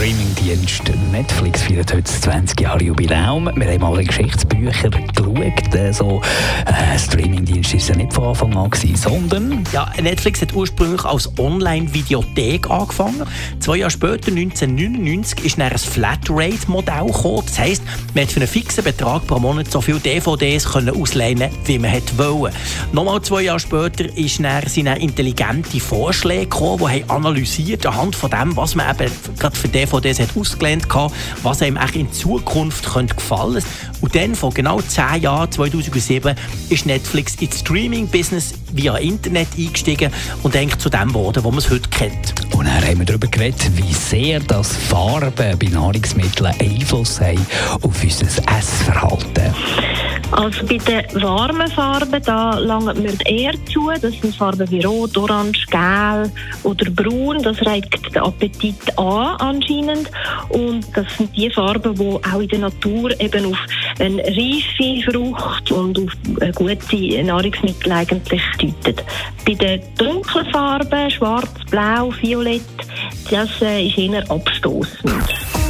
Streamingdienst Netflix feiert heute das 20 Jahre Jubiläum. Wir haben alle Geschichtsbücher geschaut. Äh, äh, Streamingdienst ist ja nicht von Anfang an, gewesen, sondern... Ja, Netflix hat ursprünglich als Online-Videothek angefangen. Zwei Jahre später, 1999, ist dann ein Flatrate-Modell gekommen. Das heisst, man hat für einen fixen Betrag pro Monat so viele DVDs können ausleihen wie man wollte. Nochmal zwei Jahre später ist dann, sind dann intelligente Vorschläge gekommen, die haben analysiert anhand von dem, was man eben gerade für DVDs hat ausgelehnt hat, was einem auch in Zukunft könnte gefallen Und dann, vor genau zehn Jahren, 2007, ist Netflix ins Streaming-Business via Internet eingestiegen und eigentlich zu dem geworden, was man es heute kennt. Und dann haben wir darüber geredet, wie sehr das Farben bei Nahrungsmitteln Einfluss haben auf unser Essverhalten. Also bei den warmen Farben, da langt mir eher zu. Das sind Farben wie Rot, Orange, Gel oder Braun. Das regt den Appetit an anscheinend. Und das sind die Farben, die auch in der Natur eben auf eine reife Frucht und auf gute Nahrungsmittel eigentlich deuten. Bei den dunklen Farben, schwarz, blau, violett, das äh, ist eher abstoßend.